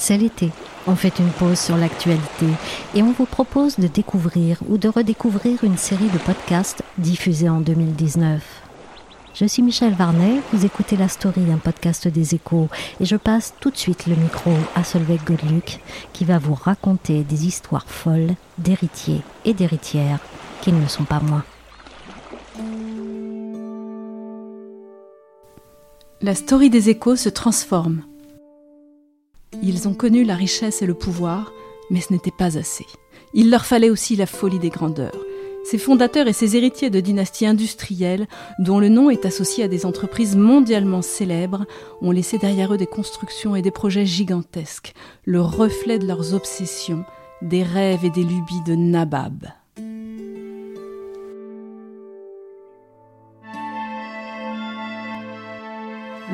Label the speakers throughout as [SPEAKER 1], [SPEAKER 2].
[SPEAKER 1] C'est l'été. On fait une pause sur l'actualité et on vous propose de découvrir ou de redécouvrir une série de podcasts diffusés en 2019. Je suis Michel Varnet, vous écoutez La Story, un podcast des échos, et je passe tout de suite le micro à Solveig Godluc, qui va vous raconter des histoires folles d'héritiers et d'héritières qui ne le sont pas moins.
[SPEAKER 2] La story des échos se transforme. Ils ont connu la richesse et le pouvoir, mais ce n'était pas assez. Il leur fallait aussi la folie des grandeurs. Ces fondateurs et ces héritiers de dynasties industrielles, dont le nom est associé à des entreprises mondialement célèbres, ont laissé derrière eux des constructions et des projets gigantesques, le reflet de leurs obsessions, des rêves et des lubies de Nabab.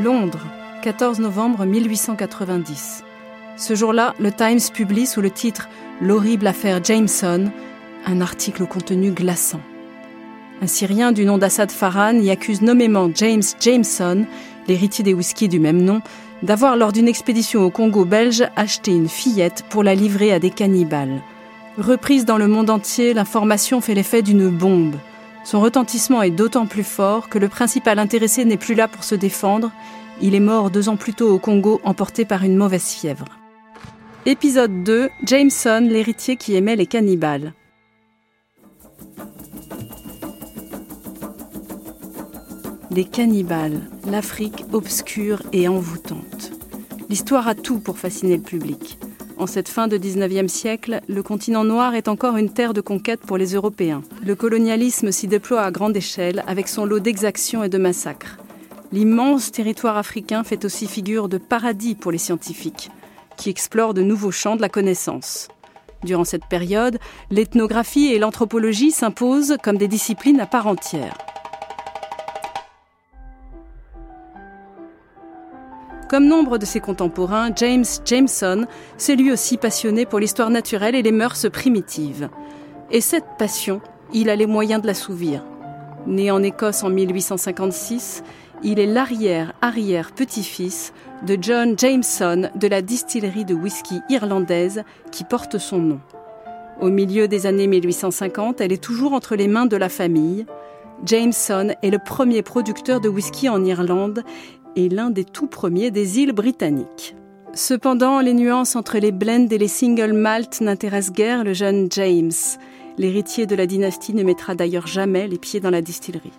[SPEAKER 2] Londres, 14 novembre 1890. Ce jour-là, le Times publie sous le titre L'horrible affaire Jameson un article au contenu glaçant. Un Syrien du nom d'Assad Farhan y accuse nommément James Jameson, l'héritier des whiskies du même nom, d'avoir, lors d'une expédition au Congo belge, acheté une fillette pour la livrer à des cannibales. Reprise dans le monde entier, l'information fait l'effet d'une bombe. Son retentissement est d'autant plus fort que le principal intéressé n'est plus là pour se défendre. Il est mort deux ans plus tôt au Congo, emporté par une mauvaise fièvre. Épisode 2 Jameson, l'héritier qui aimait les cannibales. Les cannibales, l'Afrique obscure et envoûtante. L'histoire a tout pour fasciner le public. En cette fin de 19e siècle, le continent noir est encore une terre de conquête pour les Européens. Le colonialisme s'y déploie à grande échelle avec son lot d'exactions et de massacres. L'immense territoire africain fait aussi figure de paradis pour les scientifiques, qui explorent de nouveaux champs de la connaissance. Durant cette période, l'ethnographie et l'anthropologie s'imposent comme des disciplines à part entière. Comme nombre de ses contemporains, James Jameson s'est lui aussi passionné pour l'histoire naturelle et les mœurs primitives. Et cette passion, il a les moyens de l'assouvir. Né en Écosse en 1856, il est l'arrière-arrière-petit-fils de John Jameson de la distillerie de whisky irlandaise qui porte son nom. Au milieu des années 1850, elle est toujours entre les mains de la famille. Jameson est le premier producteur de whisky en Irlande et l'un des tout premiers des îles britanniques. Cependant, les nuances entre les blends et les single malt n'intéressent guère le jeune James. L'héritier de la dynastie ne mettra d'ailleurs jamais les pieds dans la distillerie.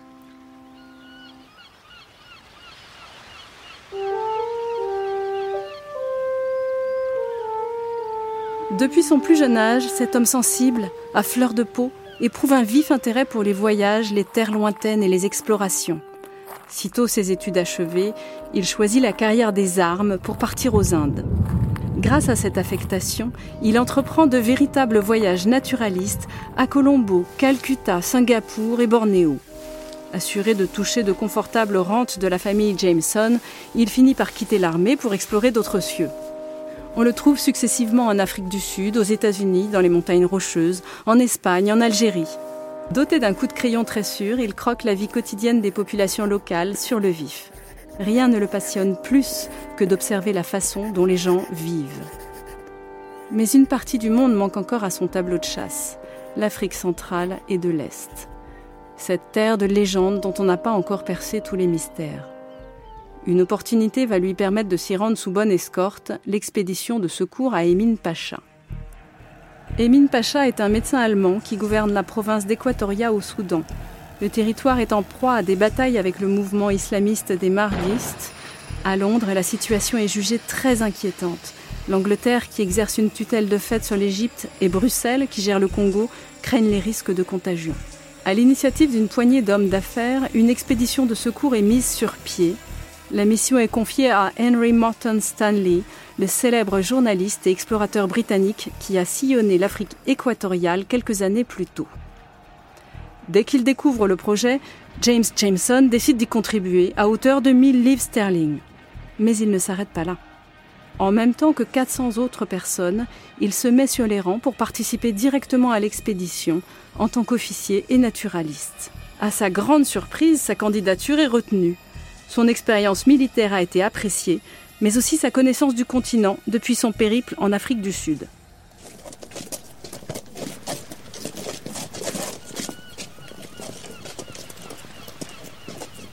[SPEAKER 2] Depuis son plus jeune âge, cet homme sensible, à fleur de peau, éprouve un vif intérêt pour les voyages, les terres lointaines et les explorations. Sitôt ses études achevées, il choisit la carrière des armes pour partir aux Indes. Grâce à cette affectation, il entreprend de véritables voyages naturalistes à Colombo, Calcutta, Singapour et Bornéo. Assuré de toucher de confortables rentes de la famille Jameson, il finit par quitter l'armée pour explorer d'autres cieux. On le trouve successivement en Afrique du Sud, aux États-Unis, dans les montagnes rocheuses, en Espagne, en Algérie. Doté d'un coup de crayon très sûr, il croque la vie quotidienne des populations locales sur le vif. Rien ne le passionne plus que d'observer la façon dont les gens vivent. Mais une partie du monde manque encore à son tableau de chasse, l'Afrique centrale et de l'Est. Cette terre de légende dont on n'a pas encore percé tous les mystères. Une opportunité va lui permettre de s'y rendre sous bonne escorte, l'expédition de secours à Emin Pacha. Emin Pacha est un médecin allemand qui gouverne la province d'Équatoria au Soudan. Le territoire est en proie à des batailles avec le mouvement islamiste des Mahdiistes. À Londres, la situation est jugée très inquiétante. L'Angleterre, qui exerce une tutelle de fait sur l'Égypte, et Bruxelles, qui gère le Congo, craignent les risques de contagion. À l'initiative d'une poignée d'hommes d'affaires, une expédition de secours est mise sur pied. La mission est confiée à Henry Morton Stanley, le célèbre journaliste et explorateur britannique qui a sillonné l'Afrique équatoriale quelques années plus tôt. Dès qu'il découvre le projet, James Jameson décide d'y contribuer à hauteur de 1000 livres sterling. Mais il ne s'arrête pas là. En même temps que 400 autres personnes, il se met sur les rangs pour participer directement à l'expédition en tant qu'officier et naturaliste. À sa grande surprise, sa candidature est retenue. Son expérience militaire a été appréciée, mais aussi sa connaissance du continent depuis son périple en Afrique du Sud.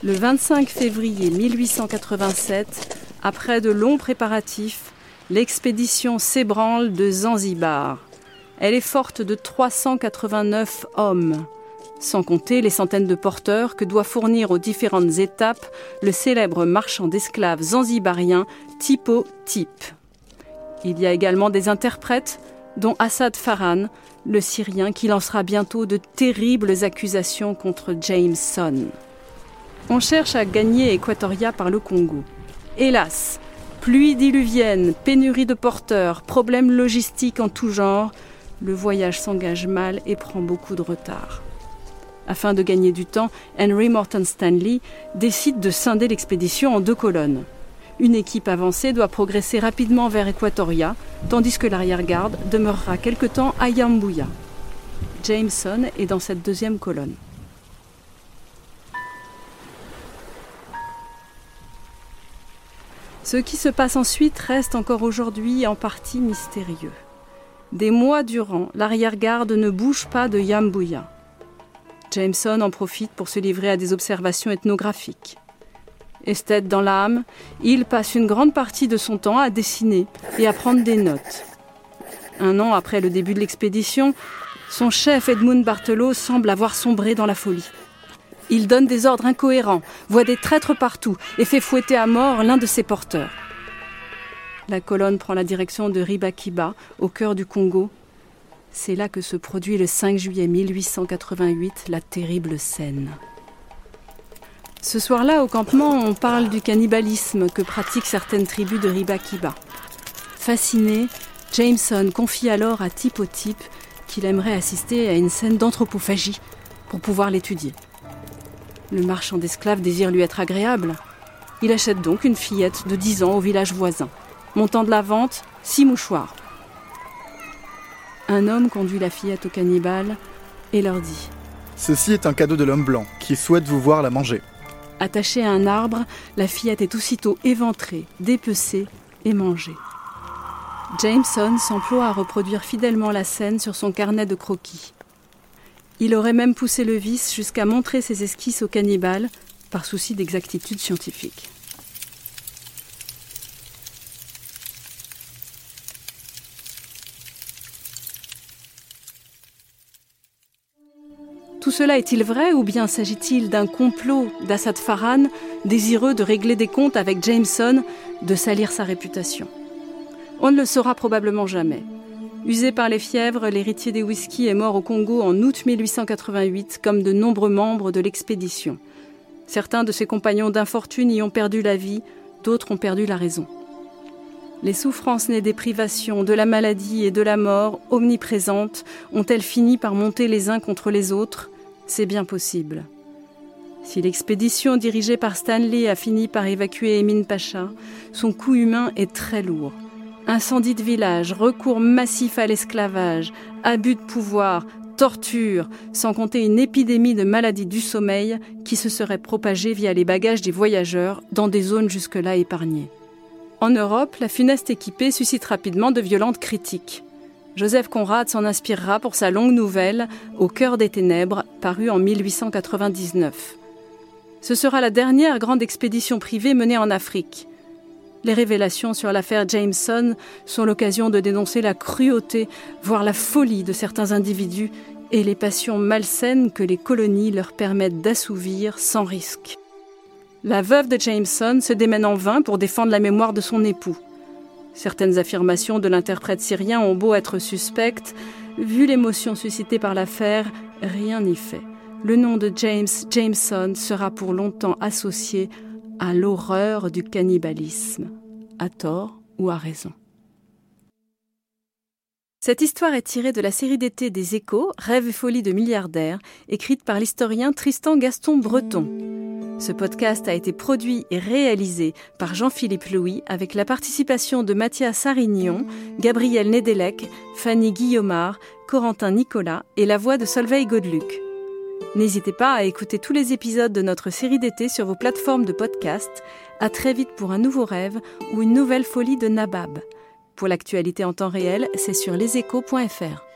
[SPEAKER 2] Le 25 février 1887, après de longs préparatifs, l'expédition s'ébranle de Zanzibar. Elle est forte de 389 hommes, sans compter les centaines de porteurs que doit fournir aux différentes étapes le célèbre marchand d'esclaves zanzibarien Tipo Tip. Il y a également des interprètes, dont Assad Farhan, le Syrien qui lancera bientôt de terribles accusations contre Jameson. On cherche à gagner Équatoria par le Congo. Hélas, pluie diluvienne, pénurie de porteurs, problèmes logistiques en tout genre, le voyage s'engage mal et prend beaucoup de retard. Afin de gagner du temps, Henry Morton Stanley décide de scinder l'expédition en deux colonnes. Une équipe avancée doit progresser rapidement vers Équatoria, tandis que l'arrière-garde demeurera quelque temps à Yambuya. Jameson est dans cette deuxième colonne. Ce qui se passe ensuite reste encore aujourd'hui en partie mystérieux. Des mois durant, l'arrière-garde ne bouge pas de Yambuya. Jameson en profite pour se livrer à des observations ethnographiques. Esthète dans l'âme, il passe une grande partie de son temps à dessiner et à prendre des notes. Un an après le début de l'expédition, son chef Edmund Barthelot semble avoir sombré dans la folie. Il donne des ordres incohérents, voit des traîtres partout et fait fouetter à mort l'un de ses porteurs. La colonne prend la direction de Ribakiba, au cœur du Congo. C'est là que se produit le 5 juillet 1888 la terrible scène. Ce soir-là, au campement, on parle du cannibalisme que pratiquent certaines tribus de Ribakiba. Fasciné, Jameson confie alors à Tipo Tip qu'il aimerait assister à une scène d'anthropophagie pour pouvoir l'étudier. Le marchand d'esclaves désire lui être agréable. Il achète donc une fillette de 10 ans au village voisin. Montant de la vente, six mouchoirs. Un homme conduit la fillette au cannibale et leur dit
[SPEAKER 3] Ceci est un cadeau de l'homme blanc qui souhaite vous voir la manger.
[SPEAKER 2] Attachée à un arbre, la fillette est aussitôt éventrée, dépecée et mangée. Jameson s'emploie à reproduire fidèlement la scène sur son carnet de croquis. Il aurait même poussé le vice jusqu'à montrer ses esquisses au cannibale, par souci d'exactitude scientifique. Tout cela est-il vrai ou bien s'agit-il d'un complot d'Assad Farhan désireux de régler des comptes avec Jameson, de salir sa réputation? On ne le saura probablement jamais. Usé par les fièvres, l'héritier des whisky est mort au Congo en août 1888, comme de nombreux membres de l'expédition. Certains de ses compagnons d'infortune y ont perdu la vie, d'autres ont perdu la raison. Les souffrances nées des privations, de la maladie et de la mort, omniprésentes, ont-elles fini par monter les uns contre les autres? C'est bien possible. Si l'expédition dirigée par Stanley a fini par évacuer Emin Pacha, son coût humain est très lourd. Incendie de village, recours massif à l'esclavage, abus de pouvoir, torture, sans compter une épidémie de maladies du sommeil qui se serait propagée via les bagages des voyageurs dans des zones jusque-là épargnées. En Europe, la funeste équipée suscite rapidement de violentes critiques. Joseph Conrad s'en inspirera pour sa longue nouvelle Au cœur des ténèbres, parue en 1899. Ce sera la dernière grande expédition privée menée en Afrique. Les révélations sur l'affaire Jameson sont l'occasion de dénoncer la cruauté, voire la folie de certains individus et les passions malsaines que les colonies leur permettent d'assouvir sans risque. La veuve de Jameson se démène en vain pour défendre la mémoire de son époux. Certaines affirmations de l'interprète syrien ont beau être suspectes, vu l'émotion suscitée par l'affaire, rien n'y fait. Le nom de James Jameson sera pour longtemps associé à l'horreur du cannibalisme, à tort ou à raison. Cette histoire est tirée de la série d'été des Échos, Rêve et folie de milliardaires, écrite par l'historien Tristan Gaston Breton. Ce podcast a été produit et réalisé par Jean-Philippe Louis avec la participation de Mathias Sarignon, Gabriel Nedelec, Fanny Guillaumard, Corentin Nicolas et la voix de Solveig Godeluc. N'hésitez pas à écouter tous les épisodes de notre série d'été sur vos plateformes de podcast. À très vite pour un nouveau rêve ou une nouvelle folie de Nabab. Pour l'actualité en temps réel, c'est sur leséchos.fr.